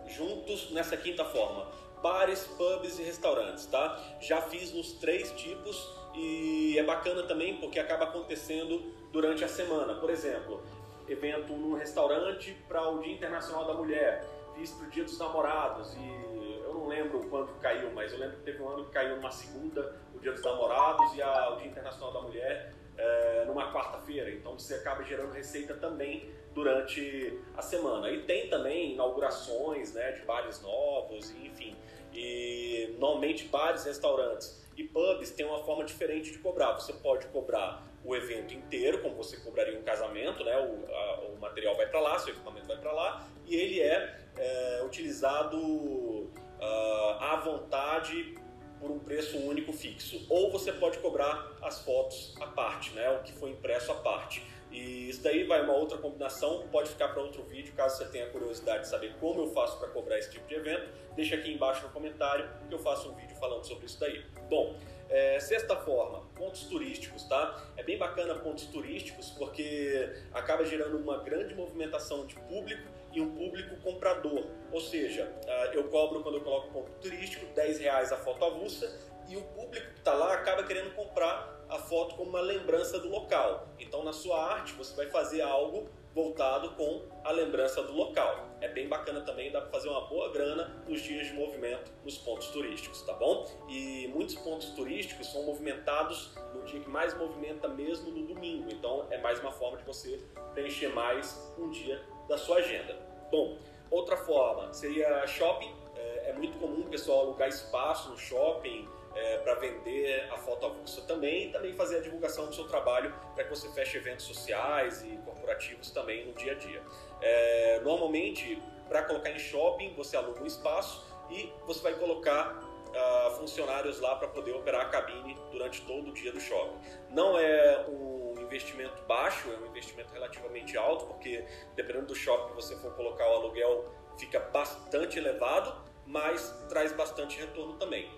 D: juntos nessa quinta forma: bares, pubs e restaurantes, tá? Já fiz nos três tipos e é bacana também porque acaba acontecendo durante a semana. Por exemplo, evento num restaurante para o Dia Internacional da Mulher, fiz para o Dia dos Namorados e eu não lembro quando caiu, mas eu lembro que teve um ano que caiu numa segunda, o Dia dos Namorados e a, o Dia Internacional da Mulher é, numa quarta-feira. Então você acaba gerando receita também durante a semana. E tem também inaugurações né, de bares novos, enfim. E normalmente bares, restaurantes e pubs têm uma forma diferente de cobrar. Você pode cobrar o evento inteiro, como você cobraria um casamento, né? O, a, o material vai para lá, seu equipamento vai para lá, e ele é, é utilizado uh, à vontade por um preço único fixo. Ou você pode cobrar as fotos à parte, né? O que foi impresso à parte. E isso daí vai uma outra combinação, pode ficar para outro vídeo, caso você tenha curiosidade de saber como eu faço para cobrar esse tipo de evento, deixa aqui embaixo no comentário que eu faço um vídeo falando sobre isso daí. Bom, é, sexta forma, pontos turísticos, tá? É bem bacana pontos turísticos porque acaba gerando uma grande movimentação de público e um público comprador. Ou seja, ah, eu cobro quando eu coloco ponto turístico 10 reais a foto avulsa e o público que está lá acaba querendo comprar a foto como uma lembrança do local. Então, na sua arte, você vai fazer algo voltado com a lembrança do local. É bem bacana também, dá para fazer uma boa grana nos dias de movimento nos pontos turísticos, tá bom? E muitos pontos turísticos são movimentados no dia que mais movimenta mesmo no domingo. Então, é mais uma forma de você preencher mais um dia da sua agenda. Bom, outra forma seria shopping. É, é muito comum o pessoal alugar espaço no shopping, é, para vender a foto avulsa também e também fazer a divulgação do seu trabalho para que você feche eventos sociais e corporativos também no dia a dia. É, normalmente, para colocar em shopping, você aluga um espaço e você vai colocar uh, funcionários lá para poder operar a cabine durante todo o dia do shopping. Não é um investimento baixo, é um investimento relativamente alto, porque dependendo do shopping que você for colocar o aluguel fica bastante elevado, mas traz bastante retorno também.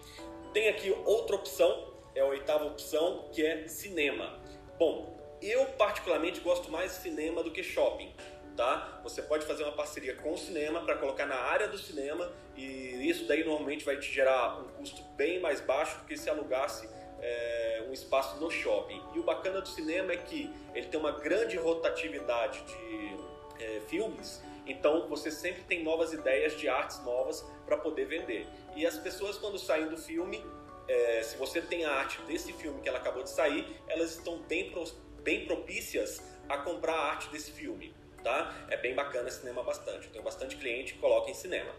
D: Tem aqui outra opção, é a oitava opção, que é cinema. Bom, eu particularmente gosto mais de cinema do que shopping. Tá? Você pode fazer uma parceria com o cinema para colocar na área do cinema e isso daí normalmente vai te gerar um custo bem mais baixo do que se alugasse é, um espaço no shopping. E o bacana do cinema é que ele tem uma grande rotatividade de é, filmes então você sempre tem novas ideias de artes novas para poder vender. E as pessoas quando saem do filme, é, se você tem a arte desse filme que ela acabou de sair, elas estão bem, pro, bem propícias a comprar a arte desse filme. Tá? É bem bacana cinema bastante. Eu tenho bastante cliente que coloca em cinema.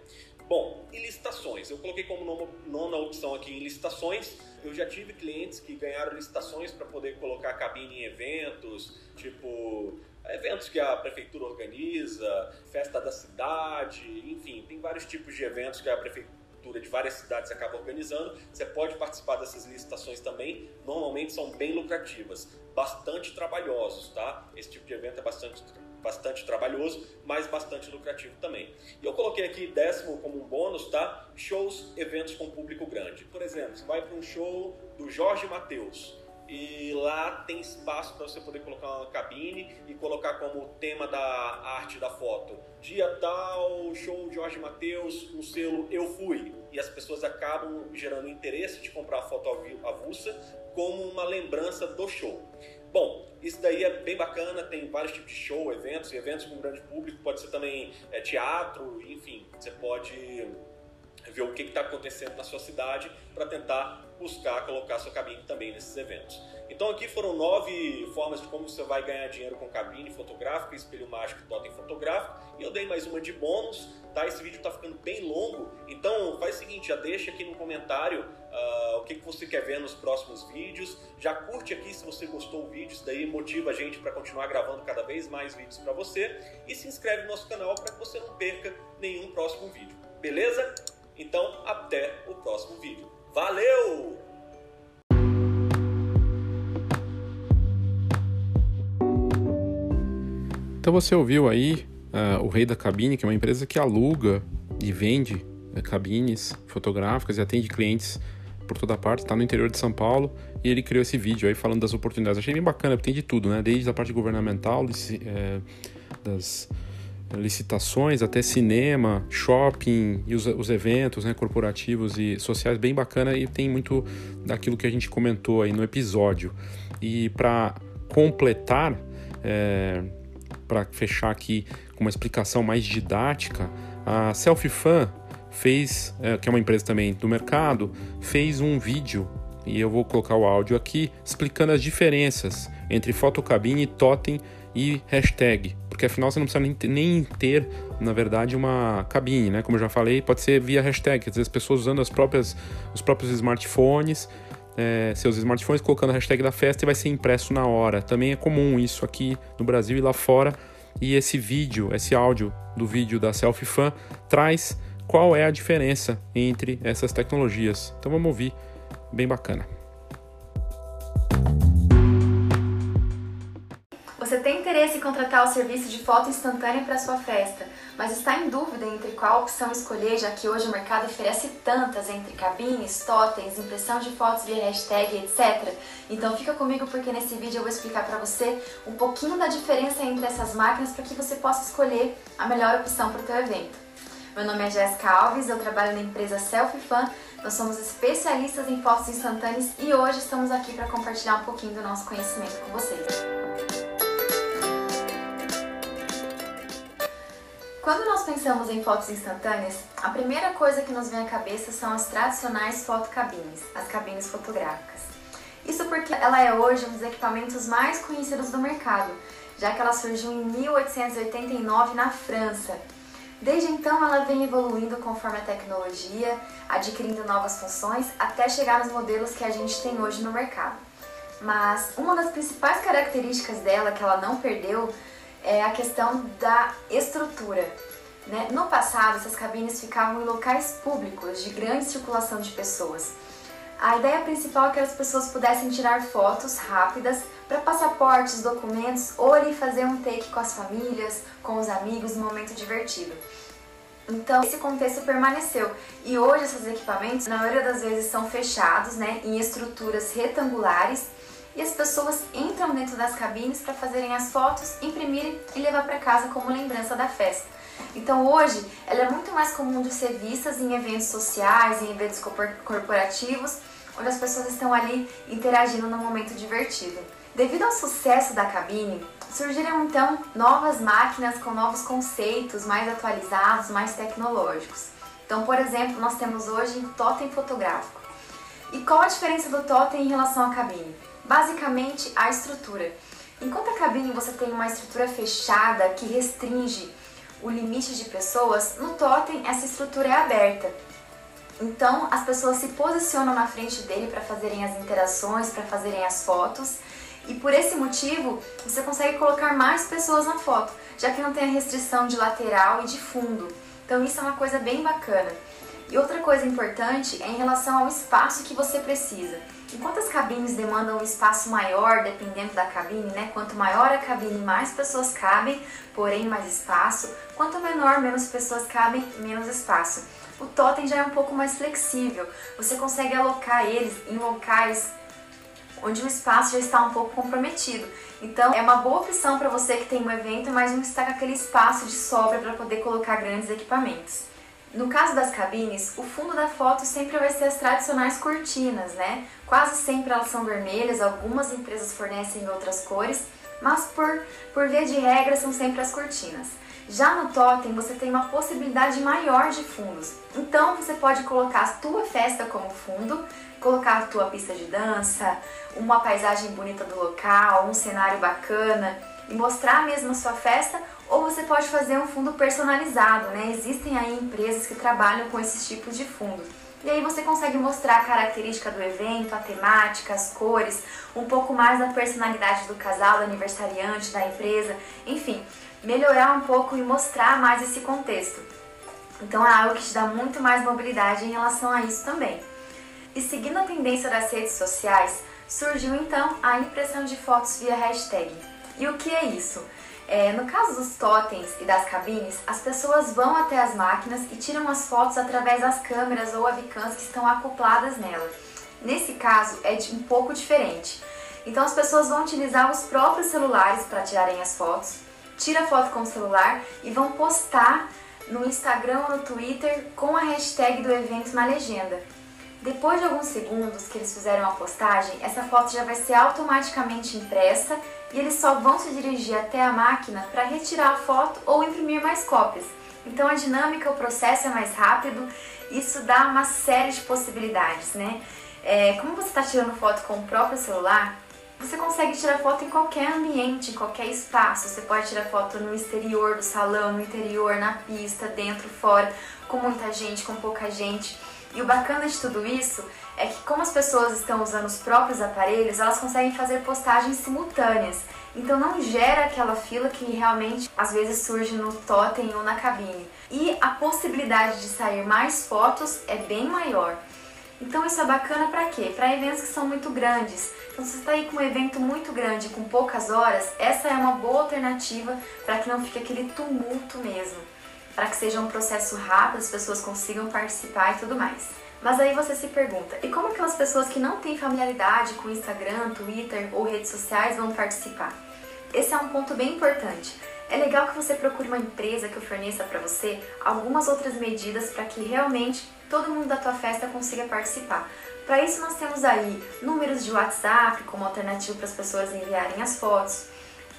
D: Bom, e licitações? Eu coloquei como nona opção aqui em licitações. Eu já tive clientes que ganharam licitações para poder colocar cabine em eventos, tipo eventos que a prefeitura organiza, festa da cidade, enfim, tem vários tipos de eventos que a prefeitura de várias cidades acaba organizando. Você pode participar dessas licitações também. Normalmente são bem lucrativas, bastante trabalhosos, tá? Esse tipo de evento é bastante bastante trabalhoso, mas bastante lucrativo também. E eu coloquei aqui décimo como um bônus, tá? Shows, eventos com público grande. Por exemplo, você vai para um show do Jorge Mateus e lá tem espaço para você poder colocar uma cabine e colocar como tema da arte da foto. Dia tal, show Jorge Mateus, no selo Eu Fui. E as pessoas acabam gerando interesse de comprar a foto avulsa como uma lembrança do show. Bom, isso daí é bem bacana, tem vários tipos de show, eventos, eventos com grande público, pode ser também é, teatro, enfim, você pode ver o que está acontecendo na sua cidade para tentar buscar colocar sua cabine também nesses eventos. Então aqui foram nove formas de como você vai ganhar dinheiro com cabine fotográfica, espelho mágico totem fotográfico. E eu dei mais uma de bônus, tá? Esse vídeo está ficando bem longo, então faz o seguinte, já deixa aqui no comentário uh, o que, que você quer ver nos próximos vídeos. Já curte aqui se você gostou do vídeo, isso daí motiva a gente para continuar gravando cada vez mais vídeos para você. E se inscreve no nosso canal para que você não perca nenhum próximo vídeo. Beleza? Então até o próximo vídeo. Valeu!
B: Então você ouviu aí uh, o Rei da Cabine, que é uma empresa que aluga e vende uh, cabines fotográficas e atende clientes por toda parte, está no interior de São Paulo, e ele criou esse vídeo aí falando das oportunidades. Achei bem bacana, tem de tudo, né? Desde a parte governamental, é, das licitações, até cinema, shopping e os, os, eventos né, corporativos e sociais, bem bacana e tem muito daquilo que a gente comentou aí no episódio. E para completar, é, para fechar aqui com uma explicação mais didática, a Selfie-Fan fez, é, que é uma empresa também do mercado, fez um vídeo e eu vou colocar o áudio aqui explicando as diferenças entre fotocabine, totem e hashtag, porque afinal você não precisa nem ter, nem ter, na verdade, uma cabine, né? Como eu já falei, pode ser via hashtag, às vezes pessoas usando as próprias, os próprios smartphones é, seus smartphones colocando a hashtag da festa e vai ser impresso na hora. Também é comum isso aqui no Brasil e lá fora. E esse vídeo, esse áudio do vídeo da Selfie Fan traz qual é a diferença entre essas tecnologias. Então vamos ouvir, bem bacana.
E: Você tem interesse em contratar o serviço de foto instantânea para sua festa, mas está em dúvida entre qual opção escolher, já que hoje o mercado oferece tantas entre cabines, totens, impressão de fotos via hashtag, etc. Então fica comigo porque nesse vídeo eu vou explicar para você um pouquinho da diferença entre essas máquinas para que você possa escolher a melhor opção para o seu evento. Meu nome é Jéssica Alves, eu trabalho na empresa Selfie Fan. Nós somos especialistas em fotos instantâneas e hoje estamos aqui para compartilhar um pouquinho do nosso conhecimento com vocês. Quando nós pensamos em fotos instantâneas, a primeira coisa que nos vem à cabeça são as tradicionais fotocabines, as cabines fotográficas. Isso porque ela é hoje um dos equipamentos mais conhecidos do mercado, já que ela surgiu em 1889 na França. Desde então, ela vem evoluindo conforme a tecnologia, adquirindo novas funções, até chegar nos modelos que a gente tem hoje no mercado. Mas uma das principais características dela, que ela não perdeu, é a questão da estrutura. Né? No passado, essas cabines ficavam em locais públicos de grande circulação de pessoas. A ideia principal é que as pessoas pudessem tirar fotos rápidas para passaportes, documentos ou ali fazer um take com as famílias, com os amigos, um momento divertido. Então, esse contexto permaneceu e hoje esses equipamentos, na maioria das vezes, são fechados né, em estruturas retangulares e as pessoas entram dentro das cabines para fazerem as fotos, imprimirem e levar para casa como lembrança da festa. Então hoje ela é muito mais comum de ser vistas em eventos sociais, em eventos corporativos, onde as pessoas estão ali interagindo num momento divertido. Devido ao sucesso da cabine, surgiram então novas máquinas com novos conceitos, mais atualizados, mais tecnológicos. Então, por exemplo, nós temos hoje o totem fotográfico. E qual a diferença do totem em relação à cabine? Basicamente, a estrutura. Enquanto a cabine você tem uma estrutura fechada que restringe o limite de pessoas, no totem essa estrutura é aberta. Então as pessoas se posicionam na frente dele para fazerem as interações, para fazerem as fotos. E por esse motivo, você consegue colocar mais pessoas na foto, já que não tem a restrição de lateral e de fundo. Então isso é uma coisa bem bacana. E outra coisa importante é em relação ao espaço que você precisa. Enquanto as cabines demandam um espaço maior, dependendo da cabine, né? Quanto maior a cabine, mais pessoas cabem, porém mais espaço. Quanto menor, menos pessoas cabem, menos espaço. O totem já é um pouco mais flexível. Você consegue alocar eles em locais onde o espaço já está um pouco comprometido. Então é uma boa opção para você que tem um evento, mas não está com aquele espaço de sobra para poder colocar grandes equipamentos. No caso das cabines, o fundo da foto sempre vai ser as tradicionais cortinas, né? Quase sempre elas são vermelhas, algumas empresas fornecem outras cores, mas por, por via de regra são sempre as cortinas. Já no Totem você tem uma possibilidade maior de fundos. Então você pode colocar a tua festa como fundo, colocar a tua pista de dança, uma paisagem bonita do local, um cenário bacana e mostrar mesmo a sua festa, ou você pode fazer um fundo personalizado, né? Existem aí empresas que trabalham com esses tipos de fundos. E aí você consegue mostrar a característica do evento, a temática, as cores, um pouco mais da personalidade do casal, do aniversariante, da empresa, enfim, melhorar um pouco e mostrar mais esse contexto. Então é algo que te dá muito mais mobilidade em relação a isso também. E seguindo a tendência das redes sociais, surgiu então a impressão de fotos via hashtag. E o que é isso? É, no caso dos totens e das cabines, as pessoas vão até as máquinas e tiram as fotos através das câmeras ou webcams que estão acopladas nela. Nesse caso é um pouco diferente. Então as pessoas vão utilizar os próprios celulares para tirarem as fotos, tira foto com o celular e vão postar no Instagram ou no Twitter com a hashtag do evento na legenda. Depois de alguns segundos que eles fizeram a postagem, essa foto já vai ser automaticamente impressa e eles só vão se dirigir até a máquina para retirar a foto ou imprimir mais cópias. Então a dinâmica, o processo é mais rápido, isso dá uma série de possibilidades, né? É, como você está tirando foto com o próprio celular, você consegue tirar foto em qualquer ambiente, em qualquer espaço. Você pode tirar foto no exterior do salão, no interior, na pista, dentro, fora, com muita gente, com pouca gente. E o bacana de tudo isso é que como as pessoas estão usando os próprios aparelhos, elas conseguem fazer postagens simultâneas. Então não gera aquela fila que realmente às vezes surge no totem ou na cabine. E a possibilidade de sair mais fotos é bem maior. Então isso é bacana para quê? Para eventos que são muito grandes. Então se você está aí com um evento muito grande com poucas horas, essa é uma boa alternativa para que não fique aquele tumulto mesmo para que seja um processo rápido, as pessoas consigam participar e tudo mais. Mas aí você se pergunta, e como aquelas pessoas que não têm familiaridade com Instagram, Twitter ou redes sociais vão participar? Esse é um ponto bem importante. É legal que você procure uma empresa que ofereça para você algumas outras medidas para que realmente todo mundo da tua festa consiga participar. Para isso nós temos aí números de WhatsApp como alternativa para as pessoas enviarem as fotos,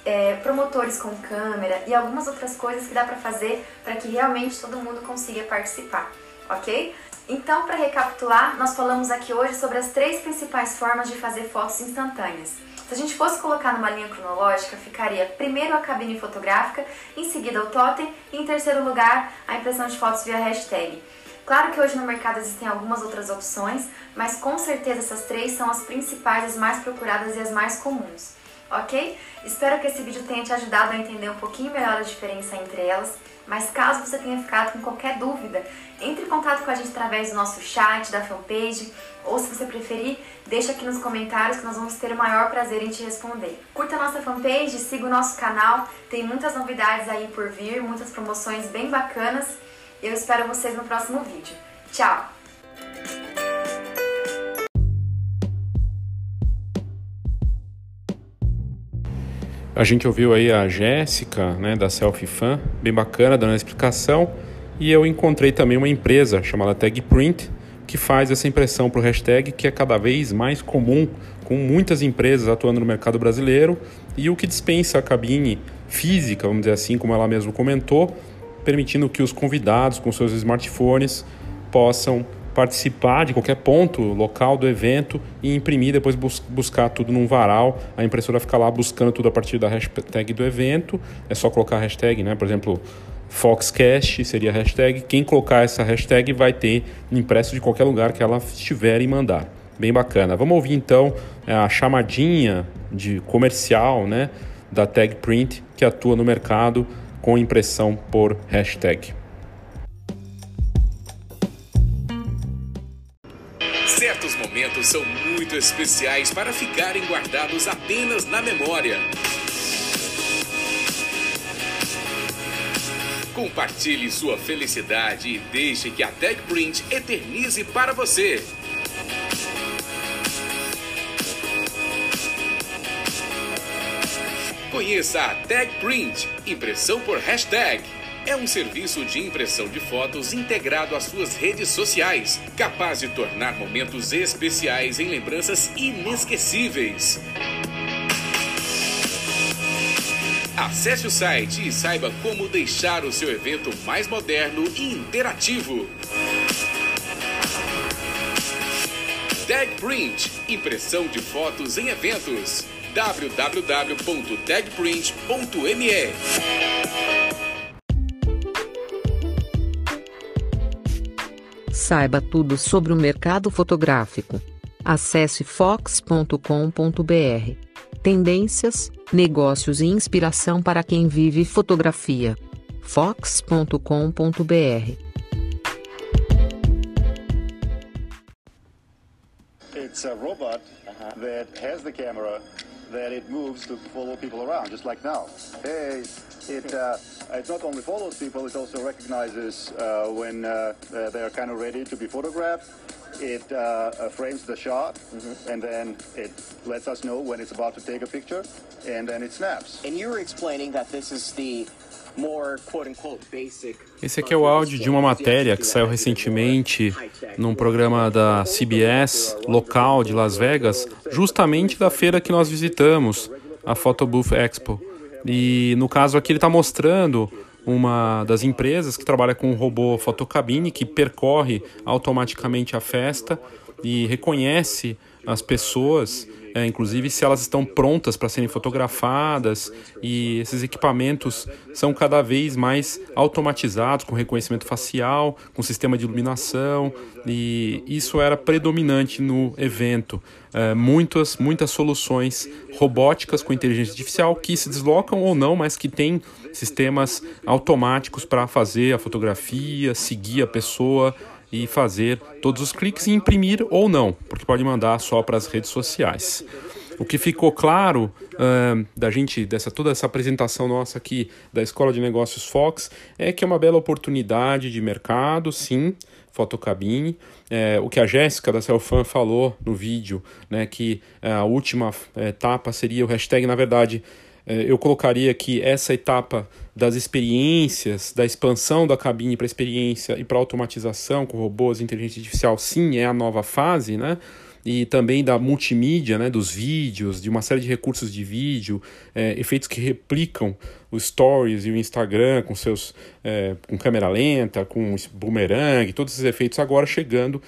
E: é, promotores com câmera e algumas outras coisas que dá para fazer para que realmente todo mundo consiga participar, ok? Então, para recapitular, nós falamos aqui hoje sobre as três principais formas de fazer fotos instantâneas. Se a gente fosse colocar numa linha cronológica, ficaria primeiro a cabine fotográfica, em seguida o totem e em terceiro lugar a impressão de fotos via hashtag. Claro que hoje no mercado existem algumas outras opções, mas com certeza essas três são as principais, as mais procuradas e as mais comuns ok? Espero que esse vídeo tenha te ajudado a entender um pouquinho melhor a diferença entre elas, mas caso você tenha ficado com qualquer dúvida, entre em contato com a gente através do nosso chat, da fanpage, ou se você preferir, deixa aqui nos comentários que nós vamos ter o maior prazer em te responder. Curta a nossa fanpage, siga o nosso canal, tem muitas novidades aí por vir, muitas promoções bem bacanas. Eu espero vocês no próximo vídeo. Tchau!
B: A gente ouviu aí a Jéssica, né, da Selfie Fan, bem bacana, dando a explicação. E eu encontrei também uma empresa chamada Tag Print, que faz essa impressão para o hashtag, que é cada vez mais comum, com muitas empresas atuando no mercado brasileiro, e o que dispensa a cabine física, vamos dizer assim, como ela mesmo comentou, permitindo que os convidados com seus smartphones possam participar de qualquer ponto local do evento e imprimir, depois bus buscar tudo num varal. A impressora fica lá buscando tudo a partir da hashtag do evento. É só colocar a hashtag, né? Por exemplo, Foxcast seria a hashtag. Quem colocar essa hashtag vai ter impresso de qualquer lugar que ela estiver e mandar. Bem bacana. Vamos ouvir então é, a chamadinha de comercial, né? Da Tag Print que atua no mercado com impressão por hashtag.
F: Momentos são muito especiais para ficarem guardados apenas na memória. Compartilhe sua felicidade e deixe que a Tag Print eternize para você. Conheça a Tag Print, impressão por hashtag é um serviço de impressão de fotos integrado às suas redes sociais, capaz de tornar momentos especiais em lembranças inesquecíveis. Acesse o site e saiba como deixar o seu evento mais moderno e interativo. Tag Print, impressão de fotos em eventos. www.tagprint.me
A: Saiba tudo sobre o mercado fotográfico. Acesse fox.com.br. Tendências, negócios e inspiração para quem vive fotografia. fox.com.br.
G: It's a robot that has the camera that it moves to follow people around, just like now. Hey, it uh, it not only follows people, it also recognizes uh, when uh, uh, they are kind of ready to be photographed. It uh, uh, frames the shot, and then it lets us know when it's about to take a picture, and then it snaps.
H: And you were explaining that this is the
B: Esse aqui é o áudio de uma matéria que saiu recentemente num programa da CBS local de Las Vegas, justamente da feira que nós visitamos, a Photobooth Expo. E no caso aqui ele está mostrando uma das empresas que trabalha com um robô fotocabine que percorre automaticamente a festa e reconhece as pessoas, é, inclusive se elas estão prontas para serem fotografadas, e esses equipamentos são cada vez mais automatizados, com reconhecimento facial, com sistema de iluminação, e isso era predominante no evento. É, muitas, muitas soluções robóticas com inteligência artificial que se deslocam ou não, mas que têm sistemas automáticos para fazer a fotografia, seguir a pessoa e fazer todos os cliques e imprimir ou não, porque pode mandar só para as redes sociais. O que ficou claro uh, da gente, dessa toda essa apresentação nossa aqui da Escola de Negócios Fox, é que é uma bela oportunidade de mercado, sim, fotocabine. É, o que a Jéssica da Celfan falou no vídeo, né, que a última etapa seria o hashtag, na verdade, eu colocaria que essa etapa das experiências, da expansão da cabine para experiência e para automatização com robôs e inteligência artificial, sim, é a nova fase, né? E também da multimídia, né, dos vídeos, de uma série de recursos de vídeo, é, efeitos que replicam os stories e o Instagram com seus é, com câmera lenta, com boomerang, todos esses efeitos agora chegando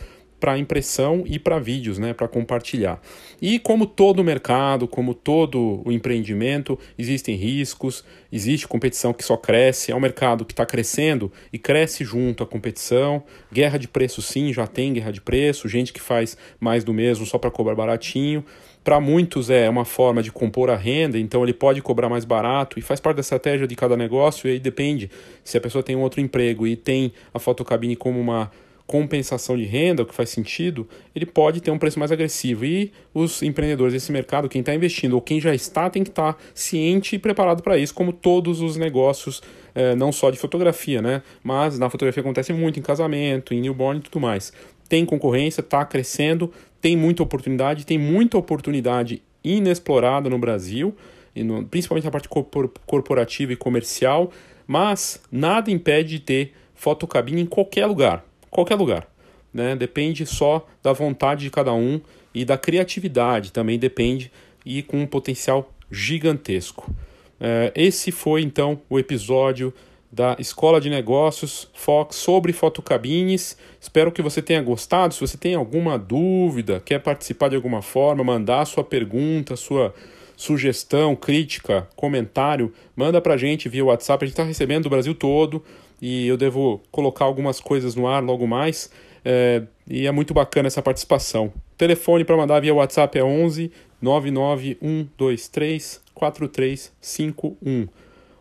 B: para impressão e para vídeos, né, para compartilhar. E como todo mercado, como todo o empreendimento, existem riscos, existe competição que só cresce, é um mercado que está crescendo e cresce junto à competição. Guerra de preço, sim, já tem guerra de preço, gente que faz mais do mesmo só para cobrar baratinho. Para muitos é uma forma de compor a renda, então ele pode cobrar mais barato e faz parte da estratégia de cada negócio. E aí depende se a pessoa tem um outro emprego e tem a fotocabine como uma compensação de renda, o que faz sentido, ele pode ter um preço mais agressivo. E os empreendedores desse mercado, quem está investindo ou quem já está, tem que estar tá ciente e preparado para isso, como todos os negócios, eh, não só de fotografia, né? Mas na fotografia acontece muito em casamento, em newborn e tudo mais. Tem concorrência, está crescendo, tem muita oportunidade, tem muita oportunidade inexplorada no Brasil, e no, principalmente na parte corporativa e comercial, mas nada impede de ter fotocabine em qualquer lugar qualquer lugar. Né? Depende só da vontade de cada um e da criatividade também depende e com um potencial gigantesco. É, esse foi então o episódio da Escola de Negócios Fox sobre fotocabines. Espero que você tenha gostado. Se você tem alguma dúvida, quer participar de alguma forma, mandar sua pergunta, sua sugestão, crítica, comentário, manda pra gente via WhatsApp. A gente está recebendo do Brasil todo e eu devo colocar algumas coisas no ar logo mais. É, e é muito bacana essa participação. O telefone para mandar via WhatsApp é 11 99123 4351.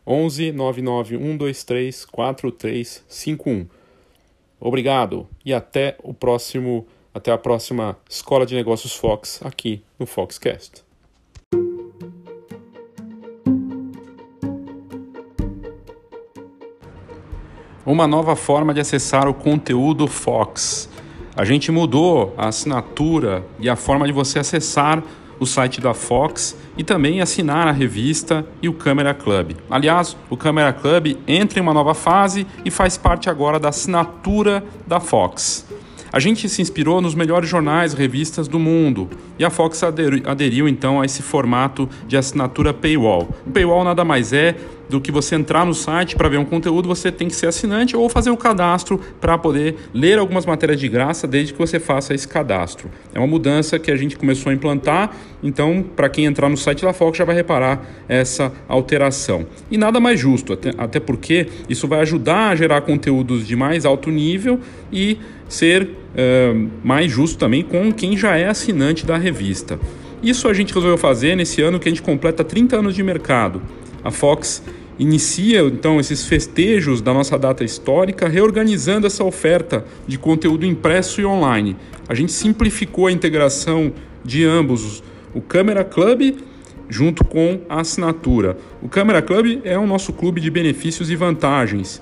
B: 11 99123 4351. Obrigado e até o próximo, até a próxima Escola de Negócios Fox aqui no Foxcast. Uma nova forma de acessar o conteúdo Fox. A gente mudou a assinatura e a forma de você acessar o site da Fox e também assinar a revista e o Câmera Club. Aliás, o Câmera Club entra em uma nova fase e faz parte agora da assinatura da Fox. A gente se inspirou nos melhores jornais e revistas do mundo e a Fox aderiu, então a esse formato de assinatura paywall. O paywall nada mais é do que você entrar no site para ver um conteúdo, você tem que ser assinante ou fazer o cadastro para poder ler algumas matérias de graça desde que você faça esse cadastro. É uma mudança que a gente começou a implantar, então para quem entrar no site da Fox já vai reparar essa alteração. E nada mais justo, até porque isso vai ajudar a gerar conteúdos de mais alto nível e ser uh, mais justo também com quem já é assinante da revista. Isso a gente resolveu fazer nesse ano que a gente completa 30 anos de mercado. A Fox inicia então esses festejos da nossa data histórica, reorganizando essa oferta de conteúdo impresso e online. A gente simplificou a integração de ambos, o Câmera Club junto com a assinatura. O Câmera Club é o nosso clube de benefícios e vantagens.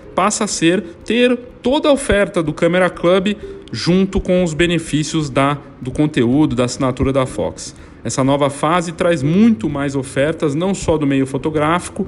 B: passa a ser ter toda a oferta do Camera Club junto com os benefícios da, do conteúdo, da assinatura da Fox. Essa nova fase traz muito mais ofertas, não só do meio fotográfico,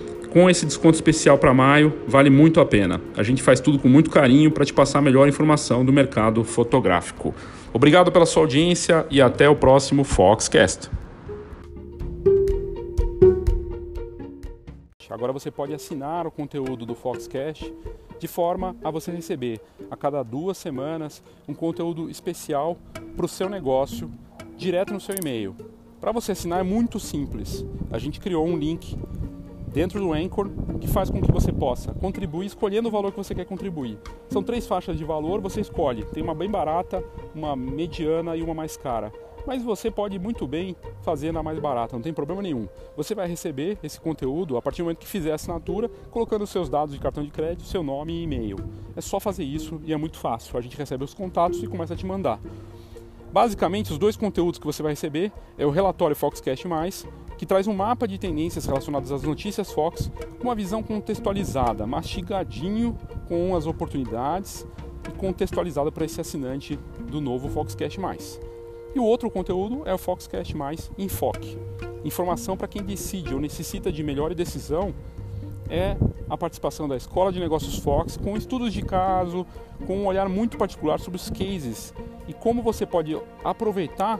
B: com esse desconto especial para maio, vale muito a pena. A gente faz tudo com muito carinho para te passar a melhor informação do mercado fotográfico. Obrigado pela sua audiência e até o próximo Foxcast. Agora você pode assinar o conteúdo do Foxcast de forma a você receber a cada duas semanas um conteúdo especial para o seu negócio direto no seu e-mail. Para você assinar é muito simples. A gente criou um link dentro do Anchor que faz com que você possa contribuir escolhendo o valor que você quer contribuir. São três faixas de valor, você escolhe. Tem uma bem barata, uma mediana e uma mais cara. Mas você pode muito bem fazer na mais barata, não tem problema nenhum. Você vai receber esse conteúdo a partir do momento que fizer a assinatura, colocando seus dados de cartão de crédito, seu nome e e-mail. É só fazer isso e é muito fácil. A gente recebe os contatos e começa a te mandar. Basicamente, os dois conteúdos que você vai receber é o relatório Foxcast+, que traz um mapa de tendências relacionadas às notícias Fox, com uma visão contextualizada, mastigadinho com as oportunidades e contextualizada para esse assinante do novo Foxcast+. E o outro conteúdo é o Foxcast+, Enfoque. Informação para quem decide ou necessita de melhor decisão é a participação da Escola de Negócios Fox com estudos de caso, com um olhar muito particular sobre os cases e como você pode aproveitar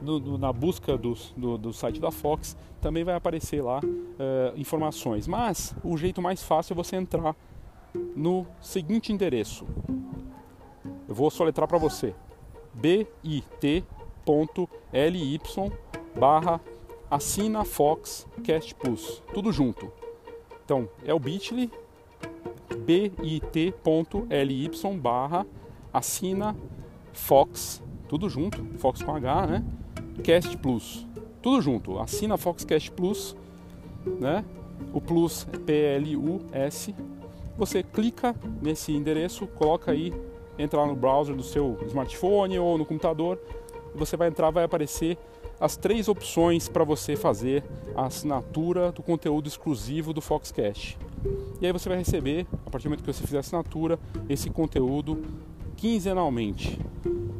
B: no, no, na busca do, do, do, site da Fox, também vai aparecer lá uh, informações. Mas o jeito mais fácil é você entrar no seguinte endereço. Eu vou soletrar para você: bit.ly barra assina Fox Cast Plus, tudo junto. Então, é o bit.ly bit.ly barra assina Fox, tudo junto, Fox com H, né? Cast Plus, tudo junto. Assina Fox Cast Plus, né? O Plus é P-L-U-S. Você clica nesse endereço, coloca aí, entra lá no browser do seu smartphone ou no computador, você vai entrar, vai aparecer as três opções para você fazer a assinatura do conteúdo exclusivo do Foxcast. E aí você vai receber, a partir do momento que você fizer a assinatura, esse conteúdo quinzenalmente,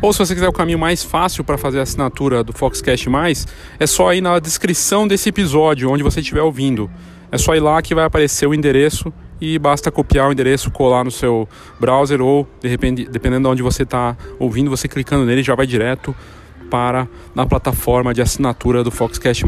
B: Ou se você quiser o caminho mais fácil para fazer a assinatura do Foxcast Mais, é só ir na descrição desse episódio, onde você estiver ouvindo. É só ir lá que vai aparecer o endereço e basta copiar o endereço, colar no seu browser ou, de repente, dependendo de onde você está ouvindo, você clicando nele já vai direto para na plataforma de assinatura do Foxcast+.